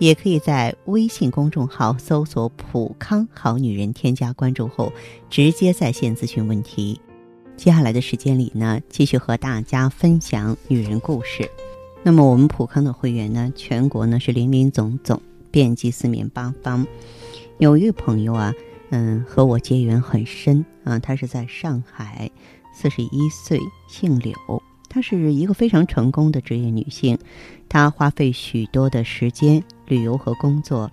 也可以在微信公众号搜索“普康好女人”，添加关注后直接在线咨询问题。接下来的时间里呢，继续和大家分享女人故事。那么我们普康的会员呢，全国呢是林林总总，遍及四面八方。有一位朋友啊，嗯，和我结缘很深啊，她是在上海，四十一岁，姓柳，她是一个非常成功的职业女性，她花费许多的时间旅游和工作，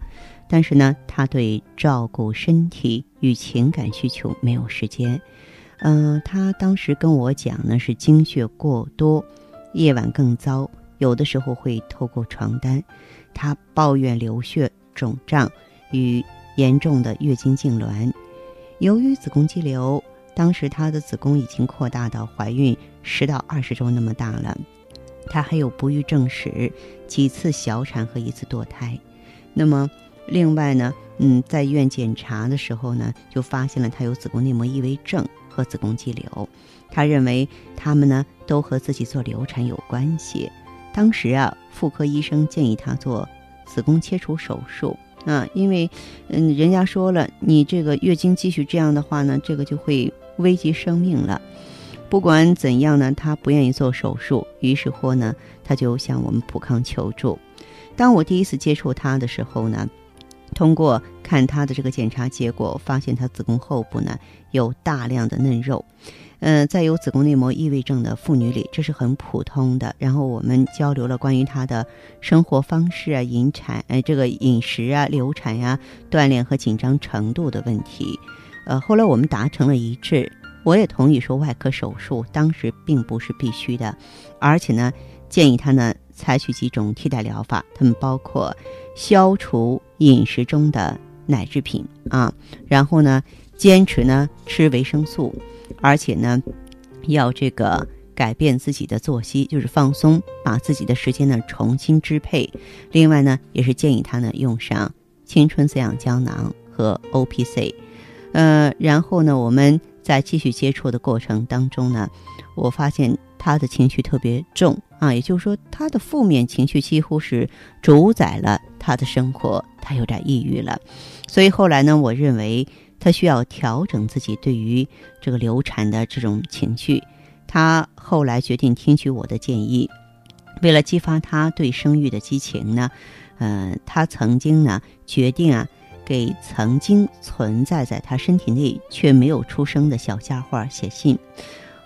但是呢，她对照顾身体与情感需求没有时间。嗯，她当时跟我讲呢，是经血过多，夜晚更糟，有的时候会透过床单，她抱怨流血、肿胀与。严重的月经痉挛，由于子宫肌瘤，当时她的子宫已经扩大到怀孕十到二十周那么大了。她还有不育症史，几次小产和一次堕胎。那么，另外呢，嗯，在医院检查的时候呢，就发现了她有子宫内膜异位症和子宫肌瘤。他认为他们呢都和自己做流产有关系。当时啊，妇科医生建议她做子宫切除手术。啊，因为，嗯，人家说了，你这个月经继续这样的话呢，这个就会危及生命了。不管怎样呢，他不愿意做手术，于是乎呢，他就向我们普康求助。当我第一次接触他的时候呢，通过看他的这个检查结果，发现他子宫后部呢有大量的嫩肉。嗯，在有子宫内膜异位症的妇女里，这是很普通的。然后我们交流了关于她的生活方式啊、引产、呃这个饮食啊、流产呀、锻炼和紧张程度的问题。呃，后来我们达成了一致，我也同意说外科手术当时并不是必须的，而且呢，建议他呢采取几种替代疗法，它们包括消除饮食中的奶制品啊，然后呢坚持呢吃维生素。而且呢，要这个改变自己的作息，就是放松，把自己的时间呢重新支配。另外呢，也是建议他呢用上青春滋养胶囊和 O P C。呃，然后呢，我们在继续接触的过程当中呢，我发现他的情绪特别重啊，也就是说，他的负面情绪几乎是主宰了他的生活，他有点抑郁了。所以后来呢，我认为。他需要调整自己对于这个流产的这种情绪。他后来决定听取我的建议，为了激发他对生育的激情呢，嗯，他曾经呢决定啊，给曾经存在在他身体内却没有出生的小家伙写信。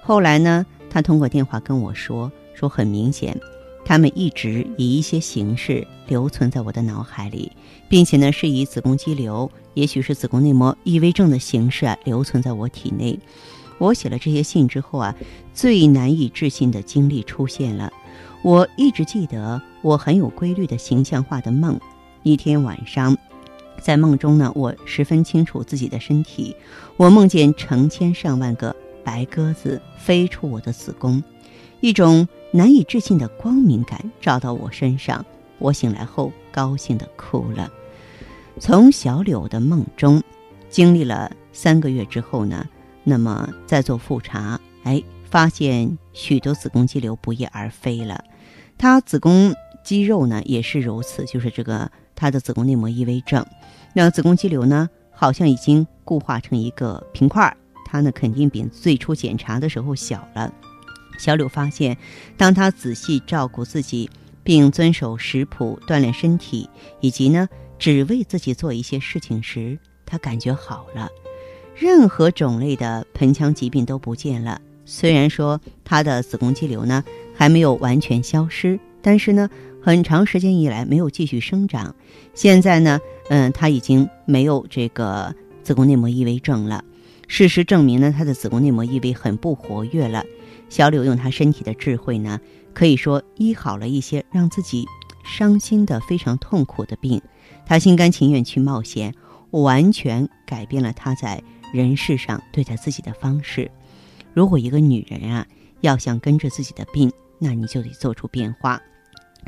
后来呢，他通过电话跟我说，说很明显。他们一直以一些形式留存在我的脑海里，并且呢，是以子宫肌瘤，也许是子宫内膜异位症的形式啊，留存在我体内。我写了这些信之后啊，最难以置信的经历出现了。我一直记得我很有规律的形象化的梦。一天晚上，在梦中呢，我十分清楚自己的身体。我梦见成千上万个白鸽子飞出我的子宫，一种。难以置信的光明感照到我身上，我醒来后高兴的哭了。从小柳的梦中经历了三个月之后呢，那么再做复查，哎，发现许多子宫肌瘤不翼而飞了。她子宫肌肉呢也是如此，就是这个她的子宫内膜异位症。那子宫肌瘤呢，好像已经固化成一个平块，它呢肯定比最初检查的时候小了。小柳发现，当她仔细照顾自己，并遵守食谱锻炼身体，以及呢只为自己做一些事情时，她感觉好了，任何种类的盆腔疾病都不见了。虽然说她的子宫肌瘤呢还没有完全消失，但是呢很长时间以来没有继续生长。现在呢，嗯，她已经没有这个子宫内膜异位症了。事实证明呢，她的子宫内膜异位很不活跃了。小柳用她身体的智慧呢，可以说医好了一些让自己伤心的非常痛苦的病。她心甘情愿去冒险，完全改变了她在人世上对待自己的方式。如果一个女人啊，要想跟着自己的病，那你就得做出变化。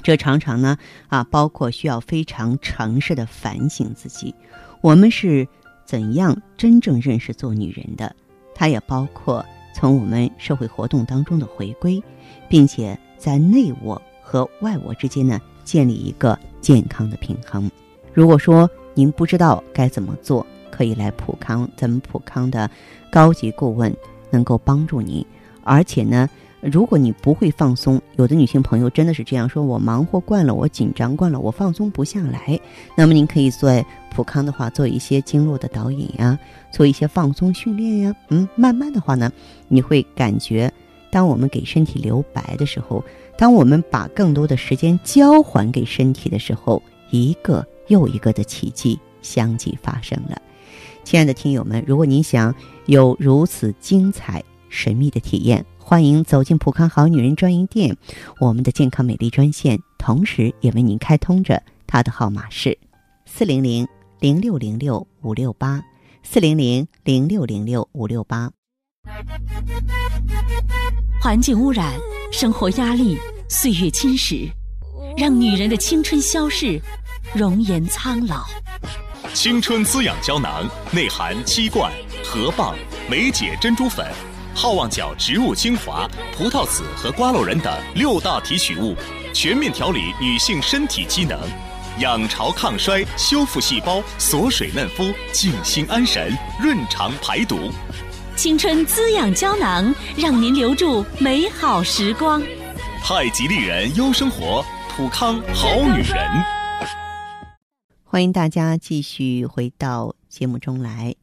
这常常呢，啊，包括需要非常诚实的反省自己，我们是怎样真正认识做女人的？它也包括从我们社会活动当中的回归，并且在内我和外我之间呢，建立一个健康的平衡。如果说您不知道该怎么做，可以来普康，咱们普康的高级顾问能够帮助您，而且呢。如果你不会放松，有的女性朋友真的是这样说：我忙活惯了，我紧张惯了，我放松不下来。那么您可以在普康的话做一些经络的导引呀，做一些放松训练呀。嗯，慢慢的话呢，你会感觉，当我们给身体留白的时候，当我们把更多的时间交还给身体的时候，一个又一个的奇迹相继发生了。亲爱的听友们，如果您想有如此精彩神秘的体验，欢迎走进普康好女人专营店，我们的健康美丽专线，同时也为您开通着，它的号码是四零零零六零六五六八四零零零六零六五六八。环境污染、生活压力、岁月侵蚀，让女人的青春消逝，容颜苍老。青春滋养胶囊内含七罐、河蚌、梅解珍珠粉。好望角植物精华、葡萄籽和瓜蒌仁等六大提取物，全面调理女性身体机能，养巢抗衰、修复细胞、锁水嫩肤、静心安神、润肠排毒。青春滋养胶囊，让您留住美好时光。太极丽人优生活，普康好女人。欢迎大家继续回到节目中来。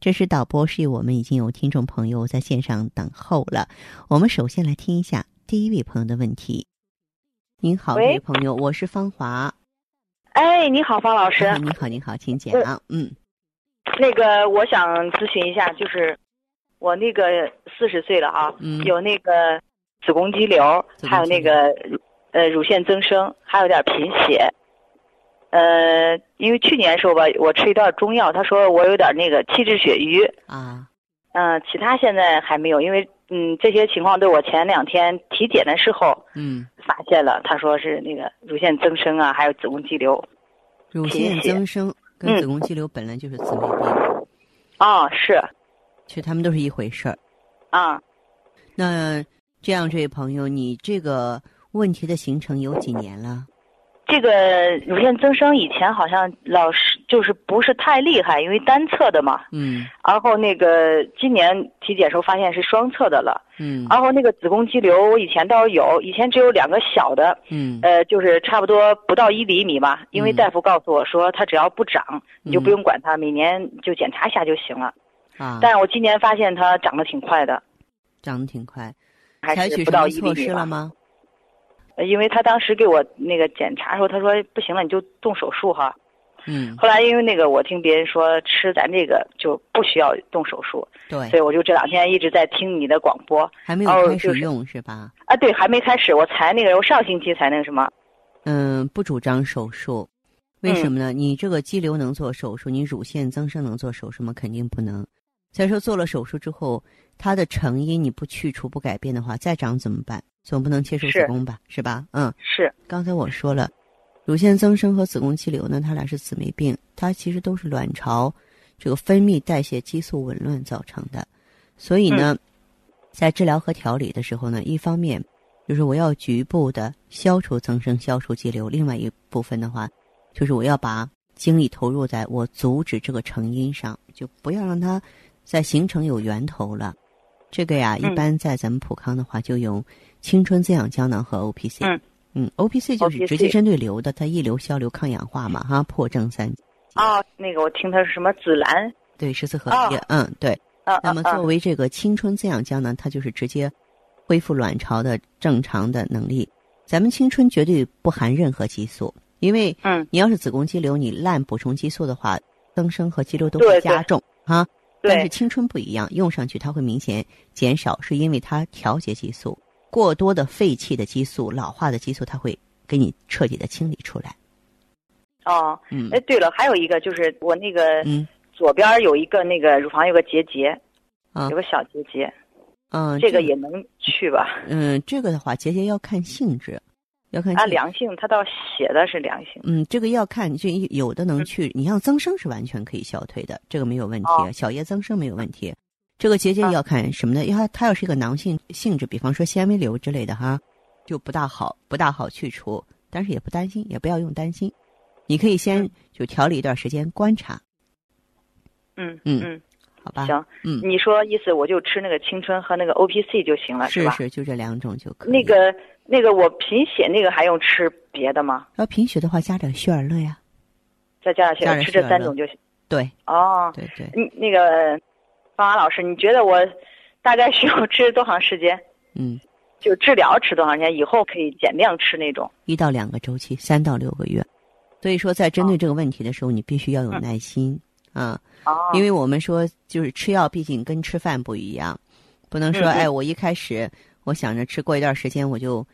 这是导播示意，我们已经有听众朋友在线上等候了。我们首先来听一下第一位朋友的问题。您好，这位朋友，我是方华。哎，你好，方老师。你好，你好，请讲。嗯，那个我想咨询一下，就是我那个四十岁了啊，有那个子宫肌瘤，还有那个呃乳腺增生，还有点贫血。呃，因为去年时候吧，我吃一段中药，他说我有点那个气滞血瘀啊，嗯，其他现在还没有，因为嗯这些情况都是我前两天体检的时候嗯发现了，他说是那个乳腺增生啊，还有子宫肌瘤。乳腺增生跟子宫肌瘤本来就是姊妹病。啊，是。其实他们都是一回事儿。啊。那这样，这位朋友，你这个问题的形成有几年了？这个乳腺增生以前好像老是就是不是太厉害，因为单侧的嘛。嗯。然后那个今年体检时候发现是双侧的了。嗯。然后那个子宫肌瘤，我以前倒是有，以前只有两个小的。嗯。呃，就是差不多不到一厘米吧，因为大夫告诉我说，它只要不长，你就不用管它，每年就检查一下就行了。啊。但是我今年发现它长得挺快的。长得挺快。采取什么措施了吗？因为他当时给我那个检查时候，他说不行了，你就动手术哈。嗯。后来因为那个我听别人说吃咱这个就不需要动手术。对。所以我就这两天一直在听你的广播。还没有开始用是吧？啊，对，还没开始，我才那个，我上星期才那个什么。嗯，不主张手术，为什么呢？你这个肌瘤能做手术，你乳腺增生能做手术吗？肯定不能。再说做了手术之后，它的成因你不去除不改变的话，再长怎么办？总不能切除子宫吧，是吧？嗯，是。刚才我说了，乳腺增生和子宫肌瘤呢，它俩是姊妹病，它其实都是卵巢这个分泌代谢激素紊乱造成的。所以呢，在治疗和调理的时候呢，一方面就是我要局部的消除增生、消除肌瘤；另外一部分的话，就是我要把精力投入在我阻止这个成因上，就不要让它再形成有源头了。这个呀，一般在咱们普康的话，就用青春滋养胶囊和 O P C。嗯嗯，O P C 就是直接针对瘤的，它抑瘤、消瘤、抗氧化嘛，哈，破症三。哦，那个我听它是什么紫兰？对，十四合一。嗯，对。嗯那么作为这个青春滋养胶囊，它就是直接恢复卵巢的正常的能力。咱们青春绝对不含任何激素，因为嗯，你要是子宫肌瘤，你滥补充激素的话，增生和肌瘤都会加重啊。但是青春不一样，用上去它会明显减少，是因为它调节激素过多的废弃的激素、老化的激素，它会给你彻底的清理出来。哦，嗯，哎，对了，还有一个就是我那个嗯左边有一个那个乳房有个结节，啊有个小结节，嗯，这个也能去吧？嗯，这个的话，结节要看性质，要看啊，良性，它倒写的是良性。嗯，这个要看，就有的能去，你像增生是完全可以消退的，这个没有问题，哦小叶增生没有问题。这个结节啊要看什么呢？因为它它要是一个囊性性质，比方说纤维瘤之类的哈，就不大好，不大好去除。但是也不担心，也不要用担心，你可以先嗯就调理一段时间观察，嗯嗯嗯，好吧？行，嗯，你说意思我就吃那个青春和那个 O P C 就行了，吧？是是，就这两种就可以。那个那个我贫血那个还用吃别的吗？要贫血的话，加点血尔乐呀。再加加点上吃这三种就行。对哦，对对，你那个芳华老师，你觉得我大概需要吃多长时间？嗯，就治疗吃多长时间？以后可以减量吃那种。一到两个周期，三到六个月。所以说，在针对这个问题的时候，你必须要有耐心啊。哦，因为我们说，就是吃药毕竟跟吃饭不一样，不能说哎，我一开始我想着吃，过一段时间我就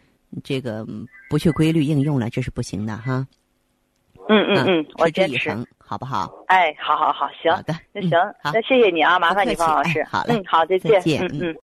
这个嗯不去规律应用了，这是不行的哈。嗯嗯嗯，我持之坚持。以恒，好不好？哎，好好好，行好，的，嗯那行，好那。谢谢你啊，麻烦你，方老师。哎好嘞嗯，好，再再见嗯嗯嗯。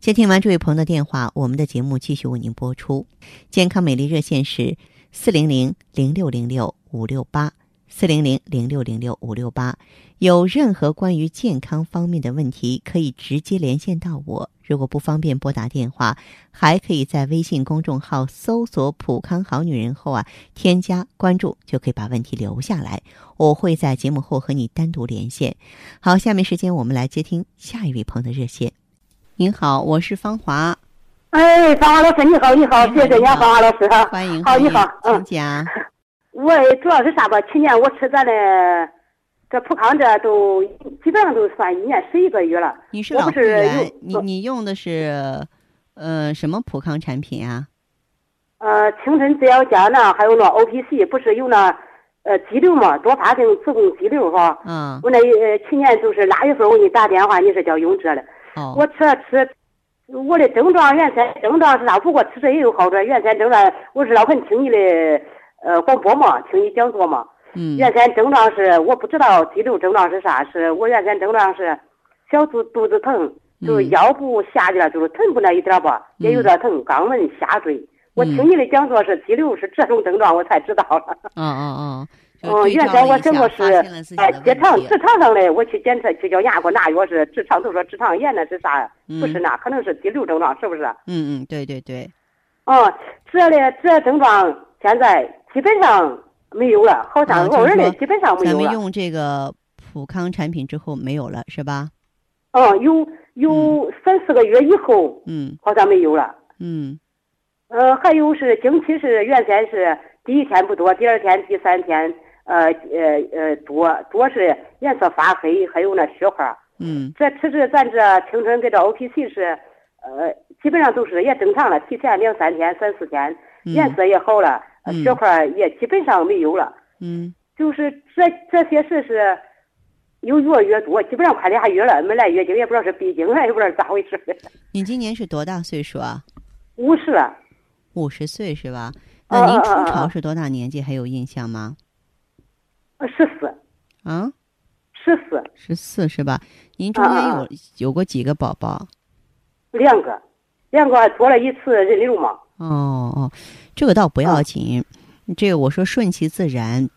接听完这位朋友的电话，我们的节目继续为您播出。健康美丽热线是四零零零六零六五六八四零零零六零六五六八。有任何关于健康方面的问题，可以直接连线到我。如果不方便拨打电话，还可以在微信公众号搜索“普康好女人”后啊，添加关注，就可以把问题留下来。我会在节目后和你单独连线。好，下面时间我们来接听下一位朋友的热线。您好，我是芳华，哎，芳华老师你好，你好，谢谢你啊，芳华老师哈。欢迎，好，你好，嗯，请讲。我主要是啥吧？去年我吃咱的这普康这都基本上都算一年十一个月了。你是老会我不是员，你你用的是呃什么普康产品啊？呃，青春制药胶囊还有那 O P C，不是有那呃肌瘤嘛，多发性子宫肌瘤哈。嗯，我那呃去年就是腊月份我给你打电话，你是叫用这的。哦，我吃了吃，我的症状原先症状是啥？不过吃这也有好转。原先症状我是老很听你的呃广播嘛，听你讲座嘛。嗯原先症状是我不知道肌瘤症状是啥，是我原先症状是小肚肚子疼，就是嗯腰部下去了，就是臀部那一点吧，也有点疼，肛门下坠。我听你的讲座是肌瘤是这种症状，我才知道了。哦哦哦，就哦，原先我照了一下想过是哎的问题直肠直肠上的，我去检测去叫牙给我拿药是直肠，都说直肠炎那是啥？不是嗯那，可能是肌瘤症状，是不是？嗯嗯，对对对，哦，这里这症状现在基本上没有了，好像偶尔的基本上没有咱们。用这个普康产品之后没有了是吧？嗯，有有三四个月以后，嗯好像没有了。嗯呃，还有是经期是原先是第一天不多，第二天、第三天，呃呃呃多多是颜色发黑，还有那血花。嗯这其实咱这青春跟这 O P C 是，呃，基本上都是也正常了，提前两三天、三四天，颜嗯色也好了，呃嗯血花也基本上没有了。嗯就是这这些事是有越越多，基本上快俩月了，没来月经，也不知道是闭经了，也不知道咋回事。你今年是多大岁数啊？五十了，五十岁是吧？哦那您初潮是多大年纪？还有印象吗？呃十四，啊，十四，十四是吧？您中间有有过几个宝宝？两个，两个做了一次人流嘛。哦哦，这个倒不要哦紧，这个我说顺其自然。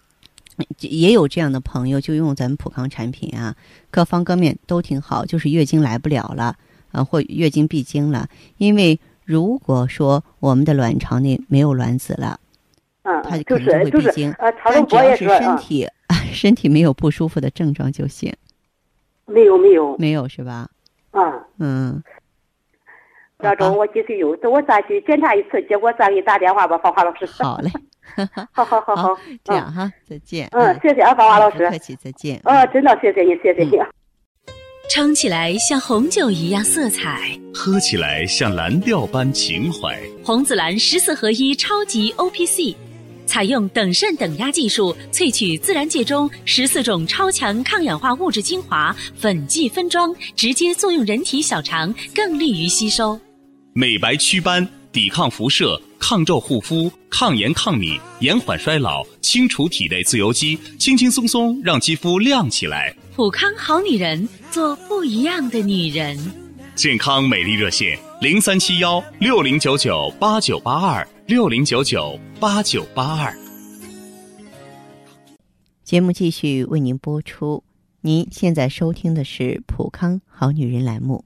也有这样的朋友，就用咱们普康产品啊，各方各面都挺好，就是月经来不了了，啊，或月经闭经了。因为如果说我们的卵巢内没有卵子了，嗯它，就可能就会闭经，但只要是身体身体没有不舒服的症状就行，没有没有，没有是吧？啊。嗯，这周我继续有，等我再去检查一次，结果再给你打电话吧，芳华老师。好嘞，好好好好，这样哈，再见。嗯，谢谢啊，芳华老师不。客气，再见。哦，真的谢谢你，谢谢你啊。撑起来像红酒一样色彩，喝起来像蓝调般情怀。红紫蓝十四合一超级 O P C，采用等渗等压技术萃取自然界中十四种超强抗氧化物质精华，粉剂分装，直接作用人体小肠，更利于吸收。美白祛斑，抵抗辐射，抗皱护肤，抗炎抗敏，延缓衰老，清除体内自由基，轻轻松松让肌肤亮起来。普康好女人，做不一样的女人。健康美丽热线：零三七幺六零九九八九八二六零九九八九八二。节目继续为您播出。您现在收听的是普康好女人栏目。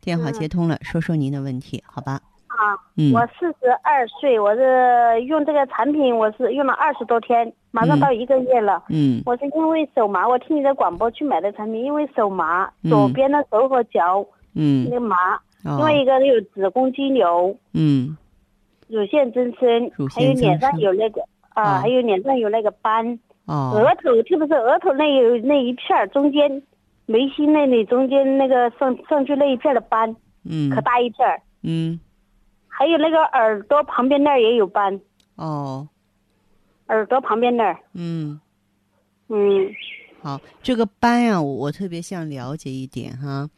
电话接通了，说说您的问题，好吧？啊，嗯，我四十二岁，我是用这个产品，我是用了二十多天，马上到一个月了。嗯，我是因为手麻，我听你的广播去买的产品，因为手麻，左边的手和脚，嗯，那个麻，哦、另外一个有子宫肌瘤，嗯，乳腺增生，还有脸上有那个啊，哦、还有脸上有那个斑，哦，额头特别是额头那有那一片中间。眉心那里中间那个上上去那一片的斑，嗯，可大一片儿，嗯，还有那个耳朵旁边那儿也有斑，哦，耳朵旁边那儿，嗯，嗯，好，这个斑呀、啊，我特别想了解一点哈，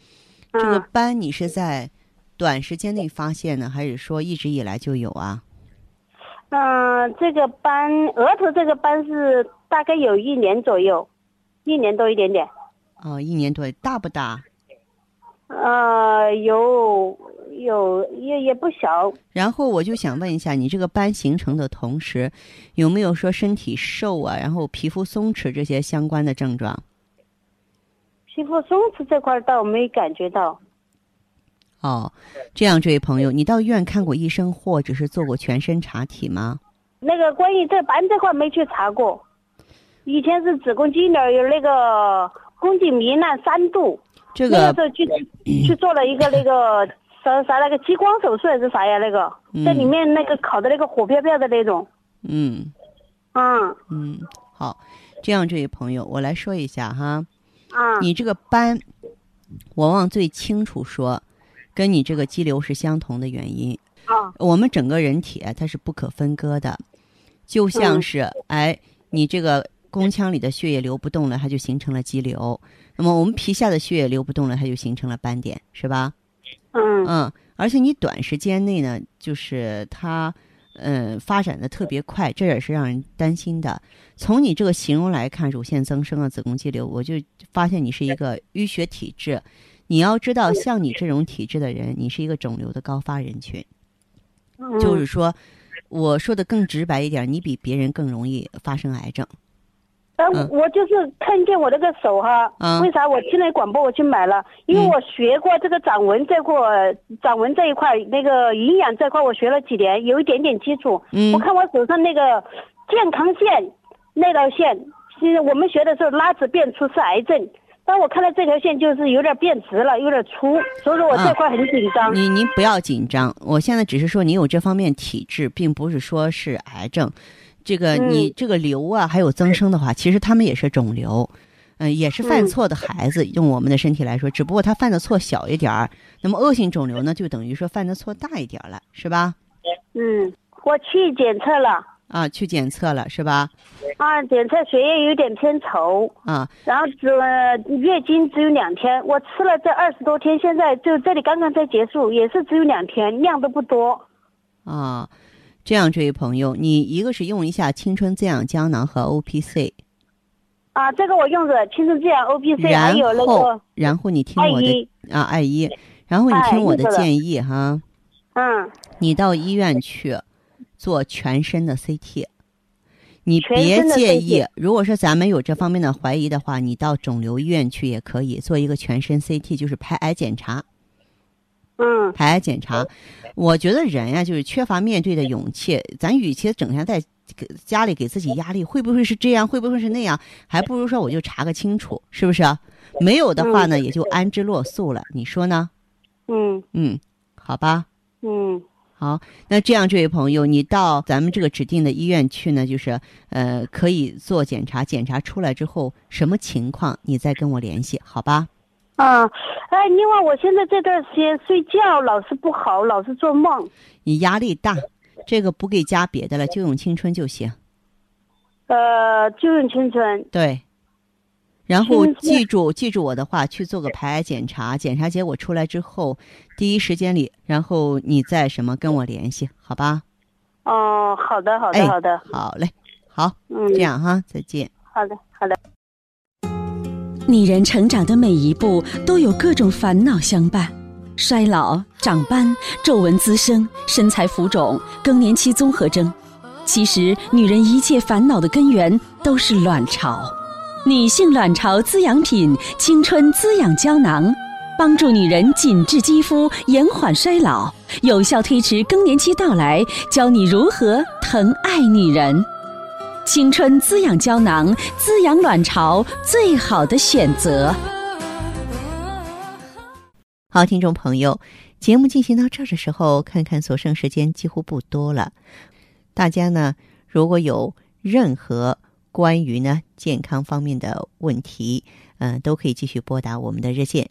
嗯、这个斑你是在短时间内发现的，还是说一直以来就有啊？嗯、呃，这个斑额头这个斑是大概有一年左右，一年多一点点。哦，一年多，大不大？呃，有有也也不小。然后我就想问一下，你这个斑形成的同时，有没有说身体瘦啊，然后皮肤松弛这些相关的症状？皮肤松弛这块倒没感觉到。哦，这样，这位朋友，你到医院看过医生，或者是做过全身查体吗？那个关于这斑这块没去查过，以前是子宫肌瘤有那个。宫颈糜烂三度，这个那个时候去去做了一个那个啥啥那个激光手术还是啥呀？那个、嗯、在里面那个烤的那个火飘飘的那种。嗯，嗯嗯，好，这样这位朋友，我来说一下哈。啊，你这个斑，我往最清楚说，跟你这个肌瘤是相同的原因。啊，我们整个人体它是不可分割的，就像是、嗯、哎，你这个。宫腔里的血液流不动了，它就形成了肌瘤。那么我们皮下的血液流不动了，它就形成了斑点，是吧？嗯嗯，而且你短时间内呢，就是它，嗯、呃，发展的特别快，这也是让人担心的。从你这个形容来看，乳腺增生啊，子宫肌瘤，我就发现你是一个淤血体质。你要知道，像你这种体质的人，你是一个肿瘤的高发人群。嗯、就是说，我说的更直白一点，你比别人更容易发生癌症。呃，我就是看见我那个手哈，嗯、为啥我听了广播我去买了？因为我学过这个掌纹这块，掌纹这一块那个营养这块我学了几年，有一点点基础。嗯，我看我手上那个健康线那条线，我们学的时候拉直变粗是癌症，但我看到这条线就是有点变直了，有点粗，所以说我这块很紧张。您您不要紧张，我现在只是说你有这方面体质，并不是说是癌症。这个你这个瘤啊，还有增生的话，其实他们也是肿瘤，嗯，也是犯错的孩子。用我们的身体来说，只不过他犯的错小一点儿，那么恶性肿瘤呢，就等于说犯的错大一点了，是吧？嗯，我去检测了。啊，去检测了是吧？啊，检测血液有点偏稠。啊，然后只、呃、月经只有两天，我吃了这二十多天，现在就这里刚刚才结束，也是只有两天，量都不多。啊。这样，这位朋友，你一个是用一下青春滋养胶囊和 O P C，啊，这个我用着青春滋养 O P C，还有那个，然后你听我的啊，爱一，然后你听我的建议哎、哈，嗯，你到医院去做全身的 C T，你别介意。如果说咱们有这方面的怀疑的话，你到肿瘤医院去也可以做一个全身 CT，就是拍癌检查。嗯排癌检查，我觉得人呀、就是缺乏面对的勇气。咱与其整天在家里给自己压力，会不会是这样？会不会是那样？还不如说我就查个清楚，是不是啊？没有的话呢，也就安之若素了。你说呢？嗯嗯，好吧。嗯好，那这样，这位朋友，你到咱们这个指定的医院去呢，就是呃，可以做检查，检查出来之后什么情况，你再跟我联系，好吧？啊，哎，另外我现在这段时间睡觉老是不好，老是做梦。你压力大，这个不给加别的了，就用青春就行。呃，就用青春。对，然后记住记住我的话，去做个排癌检查，检查结果出来之后，第一时间里，然后你再什么跟我联系，好吧？哦，好的，好哎的，好的。好嘞，好，嗯，这。样哈，再见。好的，好的。女人成长的每一步都有各种烦恼相伴，衰老、长斑、皱纹滋生、身材浮肿、更年期综合征。其实，女人一切烦恼的根源都是卵巢。女性卵巢滋养品青春滋养胶囊，帮助女人紧致肌肤，延缓衰老，有效推迟更年期到来，教你如何疼爱女人。青春滋养胶囊，滋养卵巢最好的选择。好，听众朋友，节目进行到这儿的时候，看看所剩时间几乎不多了。大家呢，如果有任何关于呢健康方面的问题，嗯、都可以继续拨打我们的热线